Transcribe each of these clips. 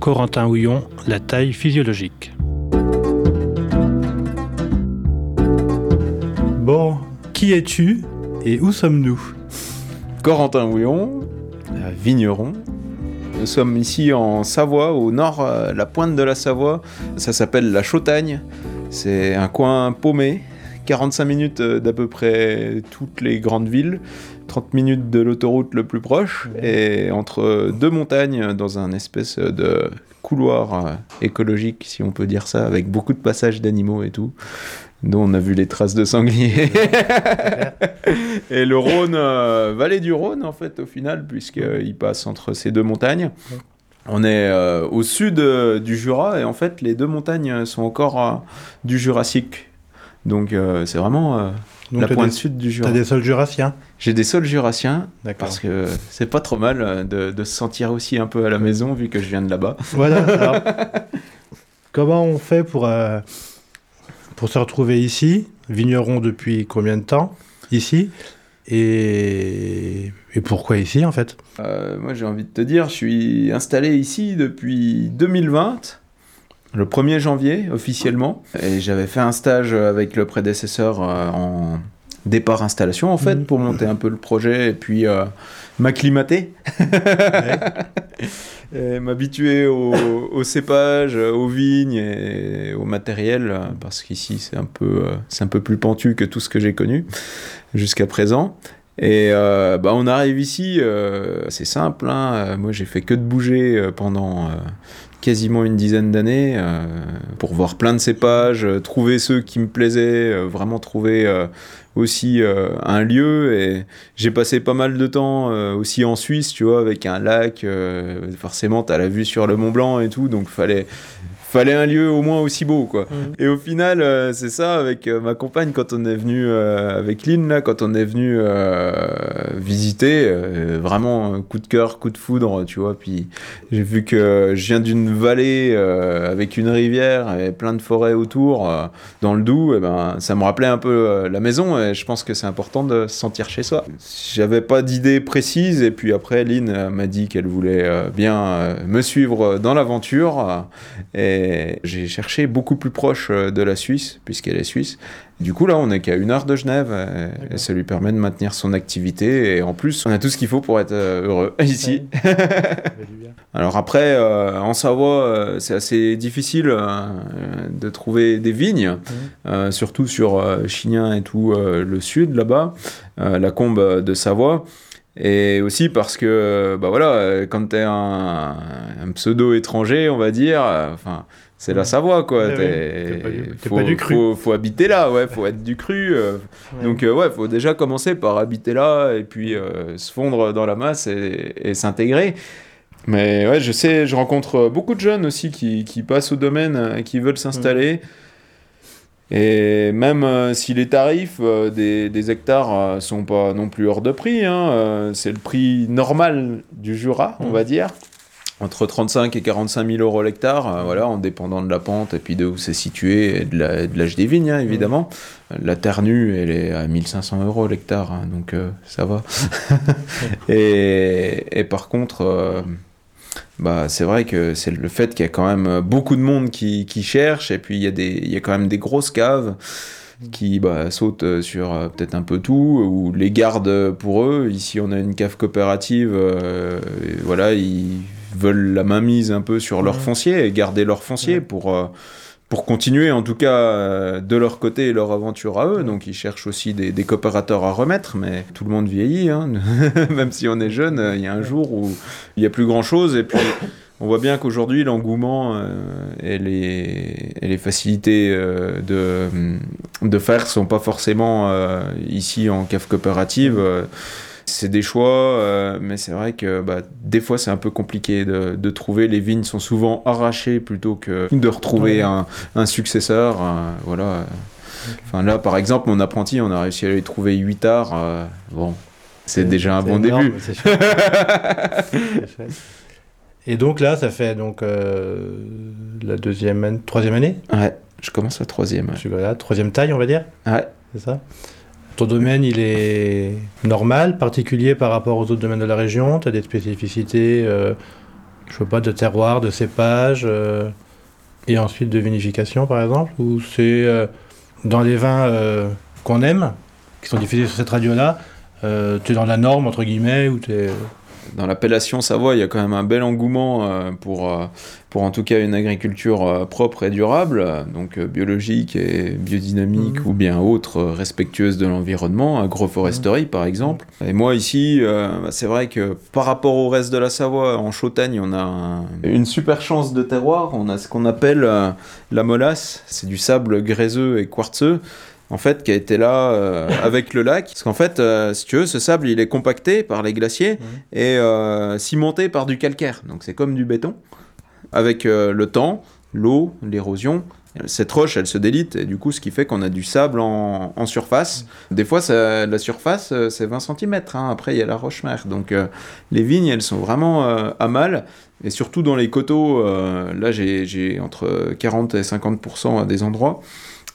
Corentin Houillon, la taille physiologique. Bon, qui es-tu et où sommes-nous? Corentin Houillon, vigneron. Nous sommes ici en Savoie, au nord, euh, la pointe de la Savoie. Ça s'appelle la Chautagne. C'est un coin paumé, 45 minutes euh, d'à peu près toutes les grandes villes. 30 minutes de l'autoroute le plus proche et entre deux montagnes dans un espèce de couloir euh, écologique, si on peut dire ça, avec beaucoup de passages d'animaux et tout, dont on a vu les traces de sangliers. et le Rhône, euh, vallée du Rhône en fait au final, puisqu'il passe entre ces deux montagnes. On est euh, au sud du Jura et en fait les deux montagnes sont encore du Jurassique. Donc c'est vraiment la pointe sud du Jura. T'as des sols jurassiens J'ai des sols jurassiens parce que c'est pas trop mal euh, de, se sentir aussi un peu à la maison vu que je viens de là-bas. Voilà. comment on fait pour, euh, pour se retrouver ici Vigneron depuis combien de temps ici et, et pourquoi ici en fait? Euh, Moi j'ai envie de te dire, je suis installé ici depuis 2020 le 1er janvier officiellement. Et j'avais fait un stage avec le prédécesseur euh, en départ installation en fait mhm. pour monter un peu le projet et puis euh, m'acclimater. m'habituer au, au, cépage, aux vignes et au matériel parce qu'ici c'est un peu c'est un peu plus pentu que tout ce que j'ai connu jusqu'à présent. Et euh, bah on arrive ici, c'est simple. Hein. Moi, j'ai fait que de bouger pendant quasiment une dizaine d'années euh, pour voir plein de cépages, euh, trouver ceux qui me plaisaient, euh, vraiment trouver aussi un lieu. Et j'ai passé pas mal de temps aussi en Suisse, tu vois, avec un lac. forcément, tu as la vue sur le Mont Blanc et tout, donc fallait fallait un lieu au moins aussi beau quoi. Mm. Et au final euh, c'est ça avec euh, ma compagne quand on est venu euh, avec Lynn là quand on est venu visiter vraiment coup de cœur, coup de foudre, tu vois. Puis j'ai vu que je viens d'une vallée avec une rivière et plein de forêts autour dans le Doubs et ben ça me rappelait un peu la maison et je pense que c'est important de se sentir chez soi. J'avais pas d'idée précise et puis après Lynn m'a dit qu'elle voulait bien me suivre dans l'aventure et j'ai cherché beaucoup plus proche euh, de la Suisse, puisqu'elle est suisse. Du coup, là, on n'est qu'à une heure de Genève, euh, et, ça lui permet de maintenir son activité. Et en plus, on a tout ce qu'il faut pour être euh, heureux ici. Alors après, en Savoie, c'est assez difficile de trouver des vignes, mmh. surtout sur Chignin et tout le sud là-bas, la combe de Savoie. Et aussi parce que, bah voilà, quand t'es un, un pseudo étranger, on va dire, enfin, c'est la Savoie, quoi. T'es pas, du cru. Faut, faut, habiter là, ouais, faut être du cru. Euh. Donc, euh, ouais, faut déjà commencer par habiter là et puis euh, se fondre dans la masse et, et s'intégrer. Mais ouais, je sais, je rencontre beaucoup de jeunes aussi qui, qui passent au domaine, qui veulent s'installer. Et même euh, si les tarifs euh, des, des, hectares euh, sont pas non plus hors de prix, hein, c'est le prix normal du Jura, on mmh. va dire, entre 35 et 45 000 euros l'hectare, voilà, en dépendant de la pente et puis de où c'est situé et de l'âge des vignes, hein, évidemment. Mmh. La terre nue, elle est à 1500 euros l'hectare, hein, donc ça va. et, et, par contre bah, c'est vrai que c'est le fait qu'il y a quand même beaucoup de monde qui, qui cherche, et puis il y, a des, il y a quand même des grosses caves qui bah, sautent sur euh, peut-être un peu tout, ou les gardent pour eux. Ici, on a une cave coopérative, euh, voilà, ils veulent la mainmise un peu sur leur foncier et garder leur foncier pour... Euh, pour continuer en tout cas euh, de leur côté leur aventure à eux. Donc ils cherchent aussi des, des coopérateurs à remettre, mais tout le monde vieillit, hein. même si on est jeune, il y a un jour où il n'y a plus grand-chose. Et puis on voit bien qu'aujourd'hui l'engouement euh, et, les, et, les, facilités euh, de, de faire sont pas forcément ici en cave coopérative c'est des choix, euh, mais c'est vrai que bah, des fois c'est un peu compliqué de, trouver. Les vignes sont souvent arrachées plutôt que de retrouver un, successeur. Euh, voilà. Enfin là, par exemple, mon apprenti, on a réussi à lui trouver 8 arts. Euh, bon, c'est déjà un bon début. Et donc là, ça fait donc la deuxième, troisième année? Ouais, je commence la troisième. Je suis là, troisième taille, on va dire? Ouais. C'est ça? Ton domaine, il est normal, particulier par rapport aux autres domaines de la région? Tu as des spécificités euh, je sais pas, de terroir, de cépage, euh, et ensuite de vinification par exemple? Ou c'est euh, dans les vins qu'on aime, qui sont diffusés sur cette radio-là, tu es dans la norme entre guillemets ou tu es dans l'appellation Savoie, il y a quand même un bel engouement euh, pour, euh, pour en tout cas une agriculture euh, propre et durable, donc biologique et biodynamique mhm. ou bien autre, respectueuse de l'environnement, agroforesterie par exemple. Et moi ici, bah, c'est vrai que par rapport au reste de la Savoie, en Chautagne, on a une super chance de terroir. On a ce qu'on appelle la molasse, c'est du sable gréseux et quartzeux en fait, qui a été là euh, avec le lac. Parce qu'en fait, euh, si tu veux, ce sable, il est compacté par les glaciers et euh, cimenté par du calcaire. Donc c'est comme du béton. Avec le temps, l'eau, l'érosion, cette roche, elle se délite, et du coup, ce qui fait qu'on a du sable en, surface. Des fois, la surface, c'est 20 cm. Hein. Après, il y a la roche-mère. Donc, les vignes, elles sont vraiment à mal. Et surtout dans les coteaux, là, j'ai entre 40 et 50% à des endroits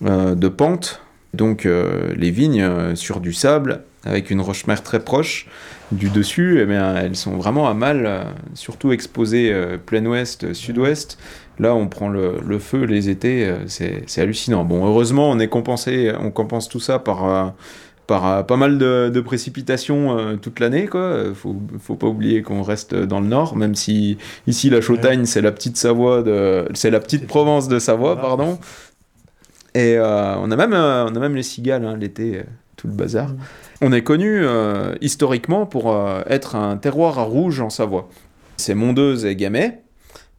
de pente. Donc euh, les vignes euh, sur du sable, avec une roche-mère très proche du dessus, eh bien, elles sont vraiment à mal, euh, surtout exposées plein ouest, sud-ouest. Là, on prend le, feu les étés, c'est hallucinant. Bon, heureusement, on est compensé, on compense tout ça par par pas mal de, précipitations toute l'année. Quoi. Faut, faut pas oublier qu'on reste dans le nord, même si ici la Chautagne c'est la petite Savoie, de, c'est la petite Provence de Savoie, pardon. Et euh, on, a même, euh, on a même les cigales hein, l'été, euh, tout le bazar. Mm. On est connu historiquement pour être un terroir à rouge en Savoie. C'est Mondeuse et Gamay.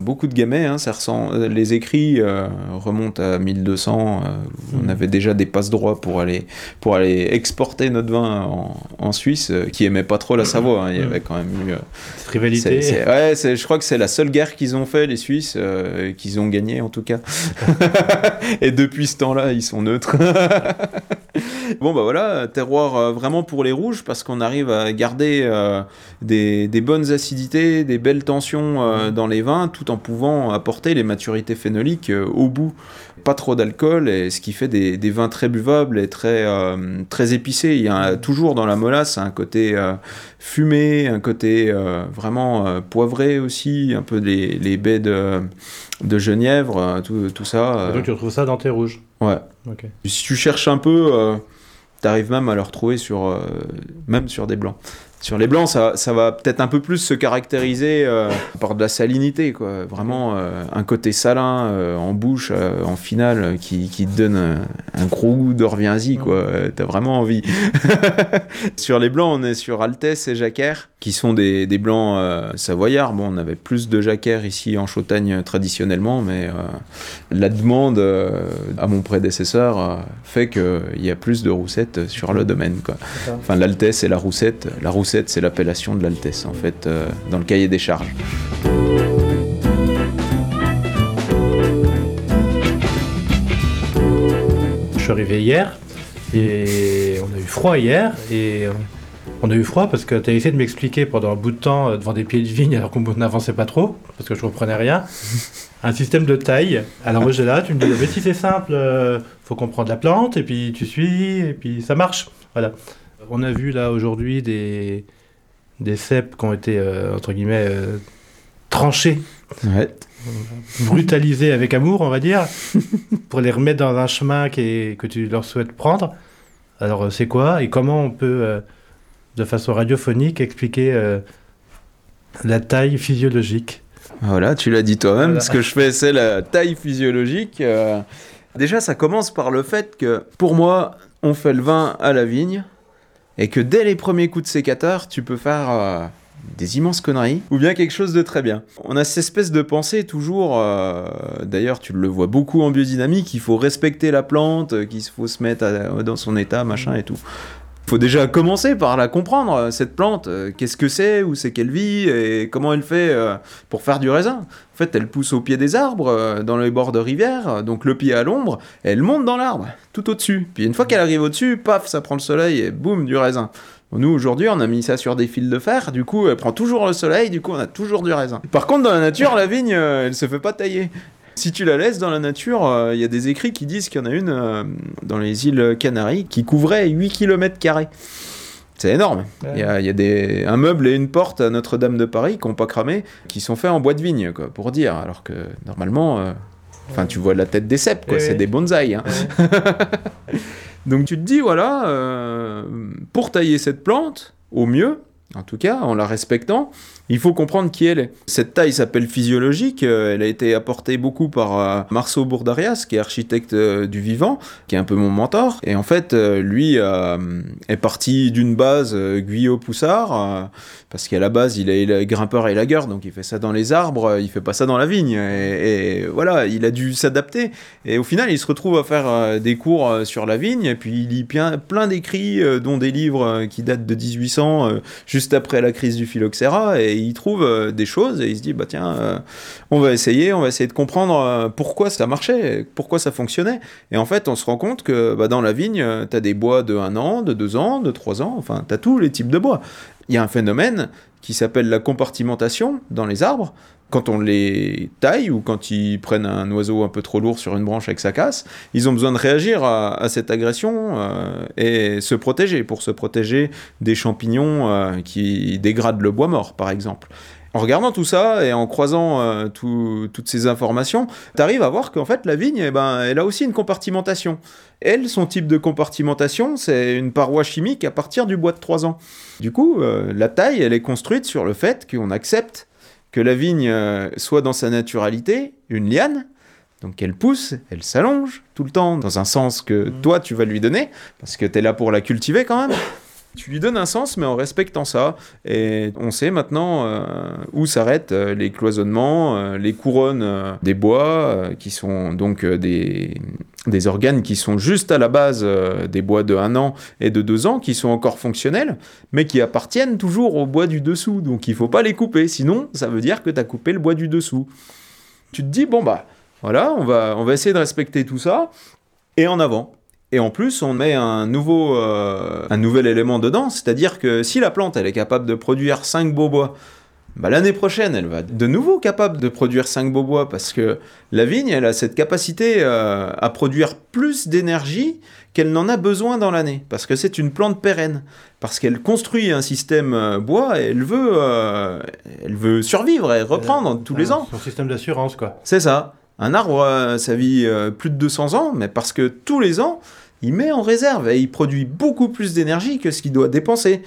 Beaucoup de gamets, hein, ça euh, les écrits euh, remontent à 1200. Euh, on hmm. avait déjà des passe droits pour aller, pour aller exporter notre vin en, Suisse, qui aimait pas trop la Savoie. Hein. il y hmm. avait quand même eu. Cette rivalité. ouais, je crois que c'est la seule guerre qu'ils ont fait, les Suisses, qu'ils ont gagné en tout cas. Et depuis ce temps-là, ils sont neutres. bon, bah voilà, terroir vraiment pour les rouges, parce qu'on arrive à garder des, des, bonnes acidités, des belles tensions dans les vins, tout en pouvant apporter les maturités phénoliques euh, au bout. Pas trop d'alcool, et ce qui fait des, vins très buvables et très, euh, très épicés. Il y a toujours dans la molasse un côté euh, fumé, un côté vraiment poivré aussi, un peu les, les baies de, de genièvre, tout, tout ça. donc tu retrouves ça dans tes rouges Ouais. Si tu cherches un peu, arrives même à le retrouver sur, même sur des blancs. Sur les blancs, ça, ça va peut-être un peu plus se caractériser euh, par de la salinité, quoi. Vraiment euh, un côté salin euh, en bouche, en finale, qui, qui, te donne un, gros goût d'orvienzi, quoi. T'as vraiment envie. sur les blancs, on est sur Altesse et Jacquère, qui sont des, des blancs savoyards. Bon, on avait plus de Jacquère ici en Chautagne traditionnellement, mais la demande à mon prédécesseur fait qu'il y a plus de roussettes sur le domaine, quoi. Enfin, l'Altesse et la roussette. La roussette c'est l'appellation de l'Altesse, en fait, euh, dans le cahier des charges. Je suis arrivé hier et on a eu froid hier et on a eu froid parce que tu as essayé de m'expliquer pendant un bout de temps euh, devant des pieds de vigne alors qu'on n'avançait pas trop parce que je comprenais rien. Un système de taille. Alors moi j'étais là, tu me dis mais si c'est simple, euh, faut comprendre la plante et puis tu suis et puis ça marche. Voilà. On a vu là aujourd'hui des, des cèpes qui ont été, euh, entre guillemets, euh, tranchés. Brutalisés avec amour, on va dire, pour les remettre dans un chemin qui que tu leur souhaites prendre. Alors, c'est quoi et comment on peut, de façon radiophonique, expliquer la taille physiologique Voilà, tu l'as dit toi-même. Ce que je fais, c'est la taille physiologique. Déjà, ça commence par le fait que, pour moi, on fait le vin à la vigne et que dès les premiers coups de sécateur, tu peux faire euh, des immenses conneries ou bien quelque chose de très bien. On a cette espèce de pensée toujours, euh, d'ailleurs tu le vois beaucoup en biodynamique, il faut respecter la plante, qu'il faut se mettre dans son état, machin et tout faut déjà commencer par la comprendre, euh, cette plante. Euh, qu'est-ce que c'est, où c'est qu'elle vit, et comment elle fait euh, pour faire du raisin. En fait, elle pousse au pied des arbres, dans les bords de rivière, donc le pied à l'ombre, elle monte dans l'arbre, tout au-dessus. Puis une fois qu'elle arrive au-dessus, paf, ça prend le soleil, et boum, du raisin. nous, aujourd'hui, on a mis ça sur des fils de fer, du coup, elle prend toujours le soleil, du coup, on a toujours du raisin. Par contre, dans la nature, la vigne, elle se fait pas tailler. Si tu la laisses dans la nature, il euh, y a des écrits qui disent qu'il y en a une euh, dans les îles Canaries qui couvrait 8 km. C'est énorme. Il y a, il y a des, un meuble et une porte à Notre-Dame de Paris qui n'ont pas cramé, qui sont faits en bois de vigne, quoi, pour dire. Alors que normalement, euh, enfin, tu vois la tête des cèpes, quoi. C'est des bonsaïs. hein. Donc tu te dis, voilà, pour tailler cette plante, au mieux, en tout cas, en la respectant, il faut comprendre qui elle est. Cette taille s'appelle physiologique, euh, elle a été apportée beaucoup par euh, Marceau Bourdarias, qui est architecte euh, du vivant, qui est un peu mon mentor. Et en fait, lui est parti d'une base Guyot-Poussard, euh, parce qu'à la base, il est, grimpeur et lagueur, donc il fait ça dans les arbres, il fait pas ça dans la vigne. Et, voilà, il a dû s'adapter. Et au final, il se retrouve à faire des cours sur la vigne, et puis il lit plein, plein d'écrits, dont des livres qui datent de 1800, euh, juste après la crise du phylloxéra, il trouve euh, des choses, et il se dit, bah tiens, euh, on va essayer, on va essayer de comprendre euh, pourquoi ça marchait, pourquoi ça fonctionnait. Et en fait, on se rend compte que bah, dans la vigne, tu as des bois de 1 an, de 2 ans, de 3 ans, enfin, tu as tous les types de bois. Il y a un phénomène qui s'appelle la compartimentation dans les arbres. Quand on les taille ou quand ils prennent un oiseau un peu trop lourd sur une branche avec sa casse, ils ont besoin de réagir à, cette agression euh, et se protéger, pour se protéger des champignons euh, qui dégradent le bois mort, par exemple. En regardant tout ça et en croisant euh, tout- toutes ces informations, tu arrives à voir qu'en fait la vigne, eh ben, elle a aussi une compartimentation. Elle, son type de compartimentation, c'est une paroi chimique à partir du bois de 3 ans. Du coup, la taille, elle est construite sur le fait qu'on accepte que la vigne euh, soit dans sa naturalité une liane, donc qu'elle pousse, elle s'allonge tout le temps dans un sens que Mhm. toi tu vas lui donner, parce que tu es là pour la cultiver quand même. Tu lui donnes un sens, mais en respectant ça. Et on sait maintenant euh, où s'arrêtent euh, les cloisonnements, euh, les couronnes des bois, qui sont donc des, organes qui sont juste à la base des bois de 1 an et de 2 ans, qui sont encore fonctionnels, mais qui appartiennent toujours au bois du dessous. Donc il faut pas les couper, sinon ça veut dire que tu as coupé le bois du dessous. Tu te dis, bon bah voilà, on va, on va essayer de respecter tout ça, et en avant. Et en plus, on met un, nouveau, euh, un nouvel élément dedans, c'est-à-dire que si la plante elle est capable de produire 5 beaux bois, bah, l'année prochaine, elle va de nouveau capable de produire 5 beaux bois, parce que la vigne, elle a cette capacité euh, à produire plus d'énergie qu'elle n'en a besoin dans l'année, parce que c'est une plante pérenne, parce qu'elle construit un système euh, bois, et elle veut, euh, elle veut survivre et reprendre tous les ans. Son système d'assurance, quoi. C'est ça. Un arbre, ça vit plus de 200 ans, mais parce que tous les ans, il met en réserve et il produit beaucoup plus d'énergie que ce qu'il doit dépenser.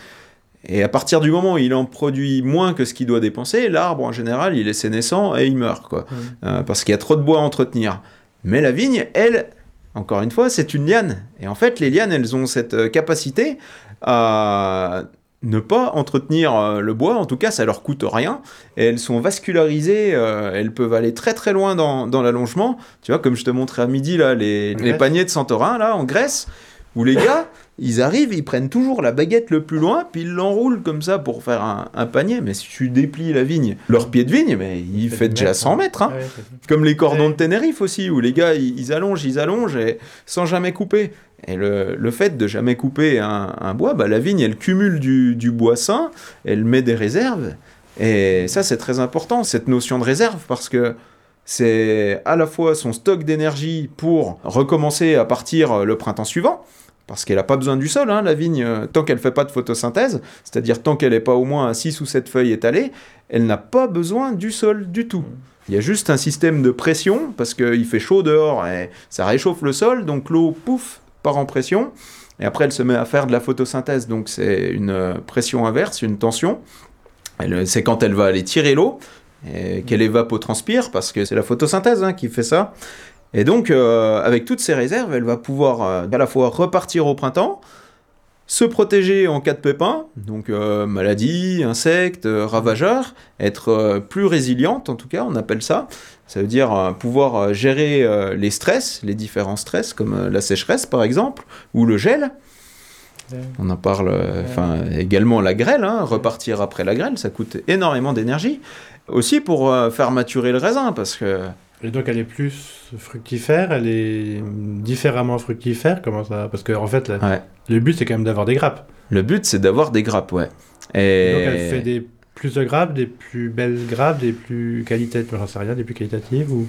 Et à partir du moment où il en produit moins que ce qu'il doit dépenser, l'arbre en général, il est sénescent et il meurt, quoi. Euh, parce qu'il y a trop de bois à entretenir. Mais la vigne, elle, encore une fois, c'est une liane. Et en fait, les lianes, elles ont cette euh, capacité à ne pas entretenir euh, le bois, en tout cas ça leur coûte rien, et elles sont vascularisées, euh, elles peuvent aller très très loin dans, dans l'allongement, tu vois comme je te montrais à midi là, les, les paniers de Santorin là en Grèce, où les gars, ils arrivent, ils prennent toujours la baguette le plus loin, puis ils l'enroulent comme ça pour faire un, un panier, mais si tu déplies la vigne, leur pied de vigne, mais il fait déjà mètre, 100 hein. mètres, hein. Ouais, Comme les cordons de Tenerife aussi, où les gars, ils, ils allongent, ils allongent, et sans jamais couper. Et le, le fait de jamais couper un, un bois, bah, la vigne, elle cumule du, du bois sain, elle met des réserves. Et ça, c'est très important, cette notion de réserve, parce que c'est à la fois son stock d'énergie pour recommencer à partir le printemps suivant, parce qu'elle n'a pas besoin du sol, hein, la vigne, euh, tant qu'elle ne fait pas de photosynthèse, c'est-à-dire tant qu'elle n'est pas au moins à 6 ou 7 feuilles étalées, elle n'a pas besoin du sol du tout. Il y a juste un système de pression, parce qu'il fait chaud dehors et ça réchauffe le sol, donc l'eau, pouf, part en pression, et après elle se met à faire de la photosynthèse, donc c'est une euh, pression inverse, une tension. Elle- C'est quand elle va aller tirer l'eau, qu'elle évapotranspire, parce que c'est la photosynthèse hein, qui fait ça. Et donc, euh, avec toutes ces réserves, elle va pouvoir euh, à la fois repartir au printemps, se protéger en cas de pépin, donc euh, maladie, insectes, euh, ravageurs, être plus résiliente en tout cas, on appelle ça. Ça veut dire pouvoir gérer les stress, les différents stress, comme la sécheresse par exemple, ou le gel. On en parle, enfin également la grêle, hein, repartir après la grêle, ça coûte énormément d'énergie. Aussi pour faire maturer le raisin, parce que Et donc elle est plus fructifère, elle est différemment fructifère, comment ça Parce que en fait, la- ouais, le but c'est quand même d'avoir des grappes. le but c'est d'avoir des grappes, ouais. Et Et donc elle fait des plus de grappes, des plus belles grappes, des plus qualitatives, j'en sais rien, des plus qualitatives ou?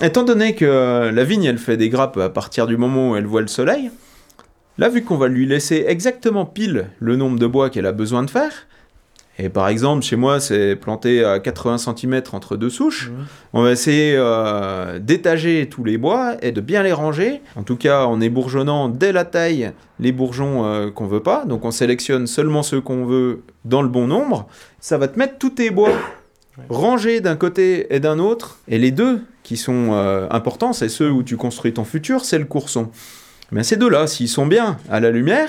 Étant donné que la vigne, elle fait des grappes à partir du moment où elle voit le soleil, Là, vu qu'on va lui laisser exactement pile le nombre de bois qu'elle a besoin de faire, et par exemple, chez moi, c'est planté à 80 cm entre deux souches. On va essayer euh, d'étager tous les bois et de bien les ranger. En tout cas, en ébourgeonnant dès la taille les bourgeons euh, qu'on veut pas. Donc, on sélectionne seulement ceux qu'on veut dans le bon nombre. Ça va te mettre tous tes bois rangés d'un côté et d'un autre. Et les deux qui sont euh, importants, c'est ceux où tu construis ton futur, c'est le courson. Mais ces deux-là, s'ils sont bien à la lumière,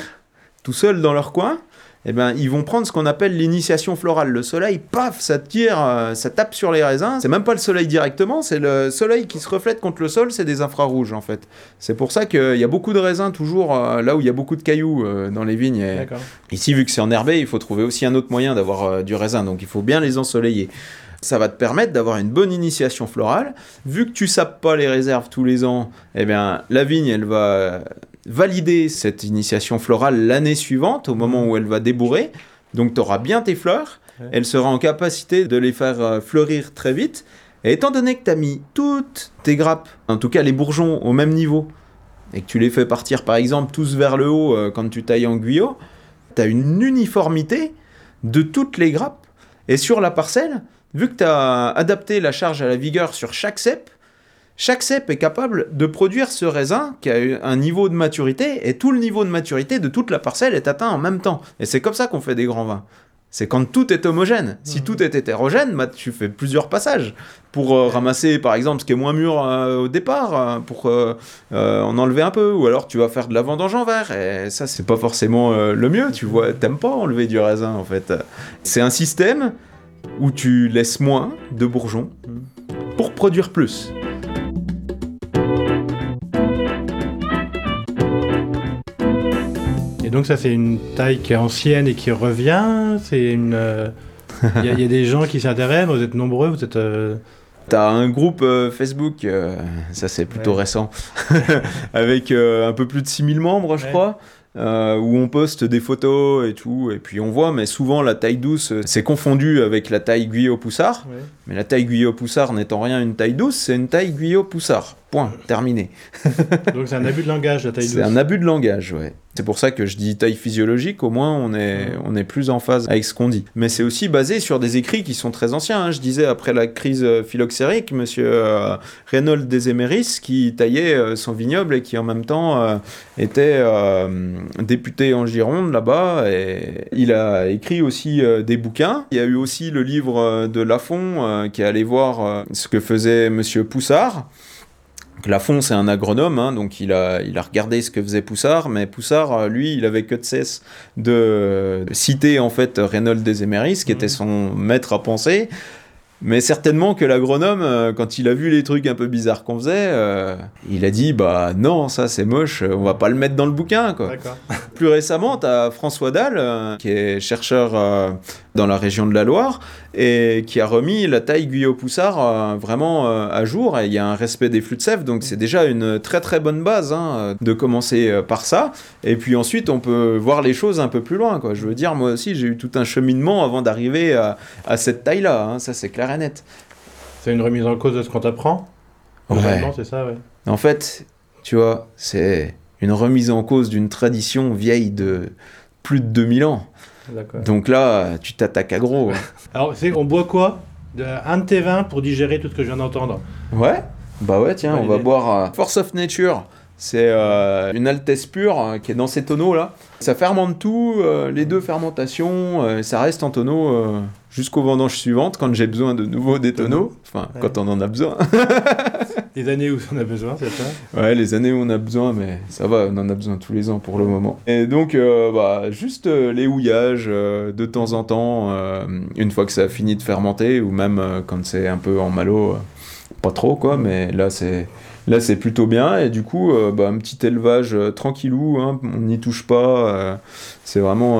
tout seuls dans leur coin, eh ben, ils vont prendre ce qu'on appelle l'initiation florale. Le soleil, paf, ça tire, euh, ça tape sur les raisins. C'est même pas le soleil directement, c'est le soleil qui se reflète contre le sol, c'est des infrarouges en fait. C'est pour ça qu'il y a beaucoup de raisins toujours euh, là où il y a beaucoup de cailloux euh, dans les vignes. ici, vu que c'est enherbé, il faut trouver aussi un autre moyen d'avoir du raisin, donc il faut bien les ensoleiller. Ça va te permettre d'avoir une bonne initiation florale. Vu que tu sapes pas les réserves tous les ans, eh bien, la vigne, elle va valider cette initiation florale l'année suivante, au moment où elle va débourrer. Donc tu auras bien tes fleurs, elle sera en capacité de les faire euh, fleurir très vite. Et étant donné que tu as mis toutes tes grappes, en tout cas les bourgeons, au même niveau, et que tu les fais partir par exemple tous vers le haut euh, quand tu tailles en guyot, tu as une uniformité de toutes les grappes. Et sur la parcelle, vu que tu as adapté la charge à la vigueur sur chaque cep, chaque cep est capable de produire ce raisin qui a un niveau de maturité, et tout le niveau de maturité de toute la parcelle est atteint en même temps. Et c'est comme ça qu'on fait des grands vins. C'est quand tout est homogène. Si mmh. tout est hétérogène, bah, tu fais plusieurs passages pour euh, ramasser, par exemple, ce qui est moins mûr euh, au départ, euh, pour en enlever un peu, ou alors tu vas faire de la vendange en verre. Et ça, c'est pas forcément le mieux. Tu vois, t'aimes pas enlever du raisin, en fait. C'est un système où tu laisses moins de bourgeons mmh. pour produire plus. Et donc ça c'est une taille qui est ancienne et qui revient. C'est une. Euh, il y, a des gens qui s'intéressent. Vous êtes nombreux. Vous êtes. Euh, T'as un groupe euh, Facebook, ça c'est plutôt récent, avec un peu plus de 6000 membres, je crois. Où on poste des photos et tout, et puis on voit, mais souvent la taille douce, c'est confondu avec la taille Guyot-Poussard, mais la taille Guyot-Poussard n'étant rien une taille douce, c'est une taille Guyot-Poussard. Point, terminé. Donc c'est un abus de langage, la taille douce. C'est un abus de langage, ouais. C'est pour ça que je dis taille physiologique, au moins on est, on est plus en phase avec ce qu'on dit. Mais c'est aussi basé sur des écrits qui sont très anciens. Hein. Je disais après la crise euh, phylloxérique, monsieur euh, Reynold Deséméris qui taillait euh, son vignoble et qui en même temps était député en Gironde là-bas. Et il a écrit aussi des bouquins. Il y a eu aussi le livre de Lafont qui est allé voir ce que faisait monsieur Poussard. Lafont, c'est un agronome, hein, donc il a, il a regardé ce que faisait Poussard, mais Poussard, euh, lui, il avait que de cesse de citer en fait Reynold Deséméris, qui était mhm. son maître à penser, mais certainement que l'agronome, euh, quand il a vu les trucs un peu bizarres qu'on faisait, euh, il a dit bah non, ça c'est moche, on va pas le mettre dans le bouquin. Quoi. Plus récemment, tu as François Dalle, euh, qui est chercheur dans la région de la Loire, et qui a remis la taille Guyot-Poussard vraiment à jour. Et il y a un respect des flux de sève, donc c'est déjà une très très bonne base hein, de commencer par ça. Et puis ensuite, on peut voir les choses un peu plus loin. Quoi. Je veux dire, moi aussi, j'ai eu tout un cheminement avant d'arriver à, à, cette taille-là. Hein. Ça, c'est clair c'est une remise en cause de ce qu'on t'apprend Ouais. c'est ça, ouais. En fait, tu vois, c'est une remise en cause d'une tradition vieille de plus de 2000 ans. Donc là, tu t'attaques à gros. Hein. Alors, c'est on boit quoi? De, Un de tes vins pour digérer tout ce que je viens d'entendre. Ouais. Bah ouais, tiens, on va boire euh, Force of Nature. C'est euh, une altesse pure euh, qui est dans ces tonneaux là. Ça fermente tout, les deux fermentations, ça reste en tonneau jusqu'aux vendanges suivantes quand j'ai besoin de nouveau des tonneaux. Enfin, quand on en a besoin. les années où on a besoin, c'est ça? Ouais, les années où on a besoin, mais ça va, on en a besoin tous les ans pour le moment. Et donc, euh, bah, juste euh, les houillages euh, de temps en temps, une fois que ça a fini de fermenter, ou même quand c'est un peu en malo, pas trop quoi, mais là c'est Là, c'est plutôt bien. Et du coup, euh, bah, un petit élevage euh, tranquillou, hein, on n'y touche pas. Euh, c'est vraiment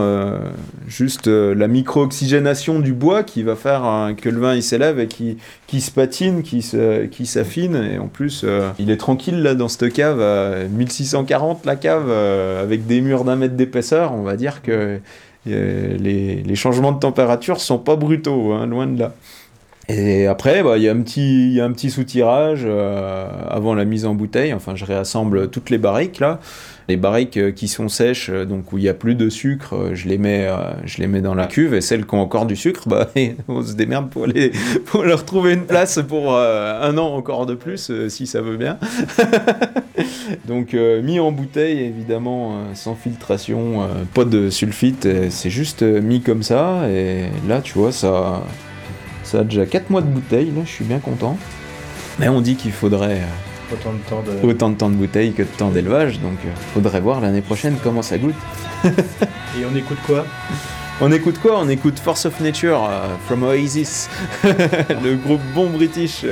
juste la micro-oxygénation du bois qui va faire que le vin il s'élève et qui, qui se patine, qui, qui s'affine. Et en plus, il est tranquille là dans cette cave, 1640 la cave, avec des murs d'un mètre d'épaisseur. On va dire que les, les, changements de température sont pas brutaux, hein, loin de là. Et après, bah, il y a un petit, y a petit soutirage euh, avant la mise en bouteille. Enfin, je réassemble toutes les barriques là. Les barriques euh, qui sont sèches, euh, donc où il n'y a plus de sucre, euh, je les, mets, je les mets dans la cuve. Et celles qui ont encore du sucre, bah, on se démerde pour, les, pour leur trouver une place pour un an encore de plus, si ça veut bien. donc, mis en bouteille, évidemment, sans filtration, pas de sulfite. C'est juste mis comme ça. Et là, tu vois, ça, ça a déjà 4 mois de bouteille. Là, je suis bien content. Mais on dit qu'il faudrait euh, Autant de temps de. autant de temps de bouteille que de temps d'élevage, donc euh, faudrait voir l'année prochaine comment ça goûte. Et on écoute quoi? On écoute quoi? On écoute Force of Nature euh, from Oasis, le groupe bon british.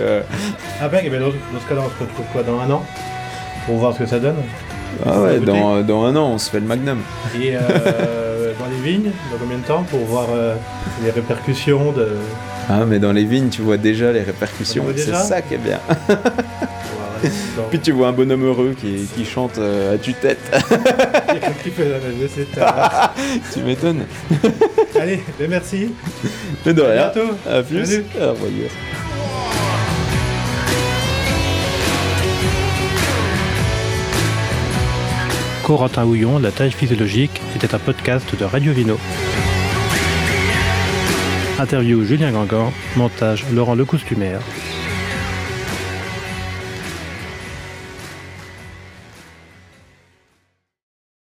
Ah ben, eh ben, dans, dans ce cas-là, on se retrouve quoi dans un an? Pour voir ce que ça donne. Ah ouais, dans, dans un an on se fait le Magnum. Et euh, dans les vignes, dans combien de temps Pour voir euh, les répercussions de. Ah mais dans les vignes tu vois déjà les répercussions, c'est ça qui est bien. Puis tu vois un bonhomme heureux qui, qui chante euh, à tue-tête, tu m'étonnes. Allez, ben merci. Mais de À rien. bientôt. À plus. Salut. Corentin Houillon, La Tâche Physiologique, était un podcast de Radio Vino. Interview Julien Gangan, montage Laurent Lecostumaire.